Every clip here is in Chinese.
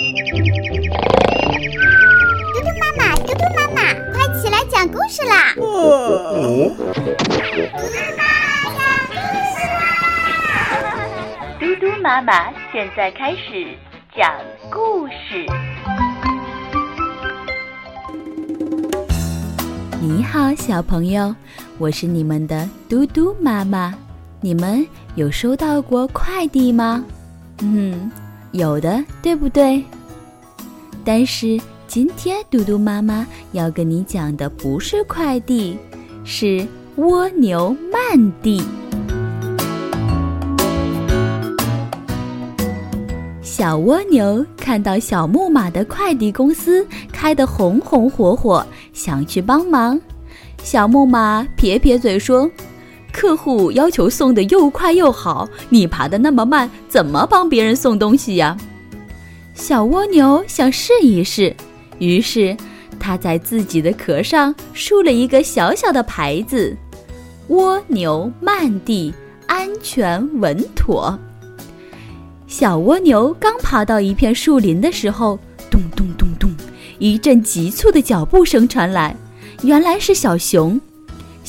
嘟嘟妈妈，嘟嘟妈妈，快起来讲故事啦！嘟嘟妈妈讲故事啦！嘟嘟妈妈现在开始讲故事。你好，小朋友，我是你们的嘟嘟妈妈。你们有收到过快递吗？嗯，有的，对不对？但是今天嘟嘟妈妈要跟你讲的不是快递，是蜗牛慢递。小蜗牛看到小木马的快递公司开得红红火火，想去帮忙。小木马撇撇嘴说。客户要求送的又快又好，你爬的那么慢，怎么帮别人送东西呀？小蜗牛想试一试，于是它在自己的壳上竖了一个小小的牌子：“蜗牛慢递，安全稳妥。”小蜗牛刚爬到一片树林的时候，咚咚咚咚，一阵急促的脚步声传来，原来是小熊。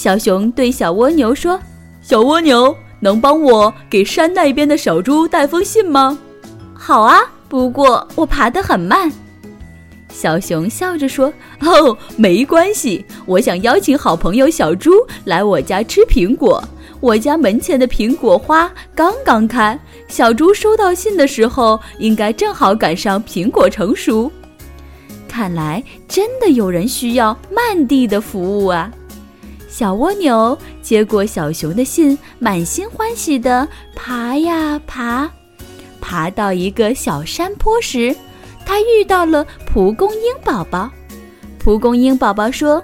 小熊对小蜗牛说：“小蜗牛，能帮我给山那边的小猪带封信吗？”“好啊，不过我爬得很慢。”小熊笑着说：“哦，没关系，我想邀请好朋友小猪来我家吃苹果。我家门前的苹果花刚刚开，小猪收到信的时候，应该正好赶上苹果成熟。看来真的有人需要慢递的服务啊！”小蜗牛接过小熊的信，满心欢喜地爬呀爬，爬到一个小山坡时，它遇到了蒲公英宝宝。蒲公英宝宝说：“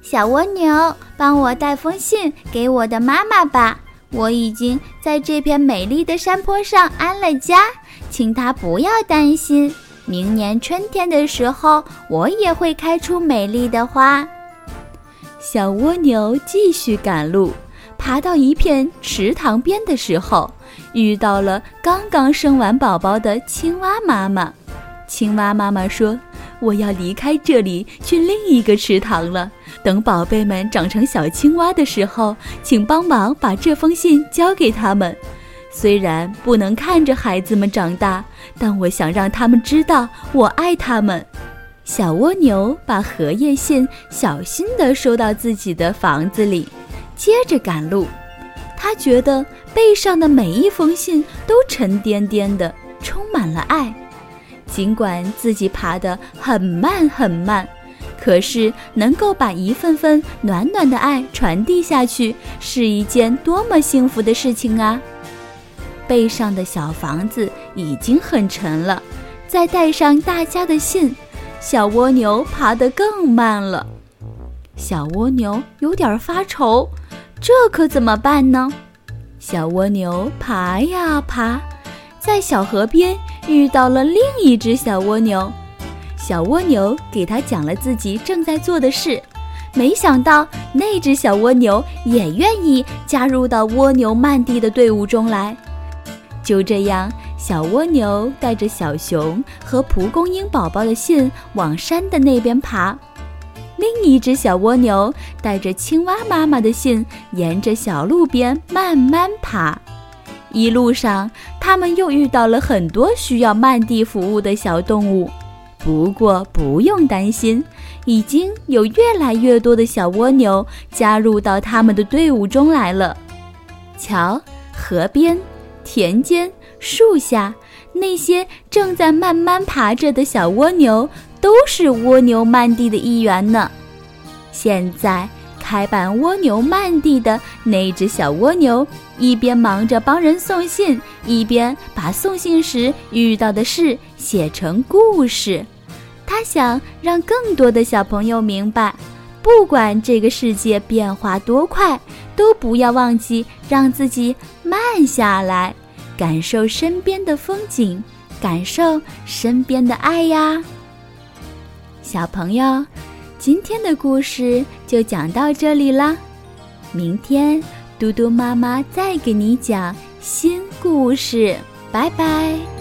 小蜗牛，帮我带封信给我的妈妈吧。我已经在这片美丽的山坡上安了家，请她不要担心。明年春天的时候，我也会开出美丽的花。”小蜗牛继续赶路，爬到一片池塘边的时候，遇到了刚刚生完宝宝的青蛙妈妈。青蛙妈妈说：“我要离开这里，去另一个池塘了。等宝贝们长成小青蛙的时候，请帮忙把这封信交给他们。虽然不能看着孩子们长大，但我想让他们知道我爱他们。”小蜗牛把荷叶信小心地收到自己的房子里，接着赶路。他觉得背上的每一封信都沉甸甸的，充满了爱。尽管自己爬得很慢很慢，可是能够把一份份暖暖的爱传递下去，是一件多么幸福的事情啊！背上的小房子已经很沉了，再带上大家的信。小蜗牛爬得更慢了，小蜗牛有点发愁，这可怎么办呢？小蜗牛爬呀爬，在小河边遇到了另一只小蜗牛。小蜗牛给他讲了自己正在做的事，没想到那只小蜗牛也愿意加入到蜗牛慢递的队伍中来。就这样。小蜗牛带着小熊和蒲公英宝宝的信往山的那边爬，另一只小蜗牛带着青蛙妈妈的信沿着小路边慢慢爬。一路上，他们又遇到了很多需要慢递服务的小动物。不过不用担心，已经有越来越多的小蜗牛加入到他们的队伍中来了。瞧，河边。田间、树下，那些正在慢慢爬着的小蜗牛，都是蜗牛慢递的一员呢。现在开办蜗牛慢递的那只小蜗牛，一边忙着帮人送信，一边把送信时遇到的事写成故事。他想让更多的小朋友明白，不管这个世界变化多快。都不要忘记让自己慢下来，感受身边的风景，感受身边的爱呀。小朋友，今天的故事就讲到这里啦，明天嘟嘟妈妈再给你讲新故事，拜拜。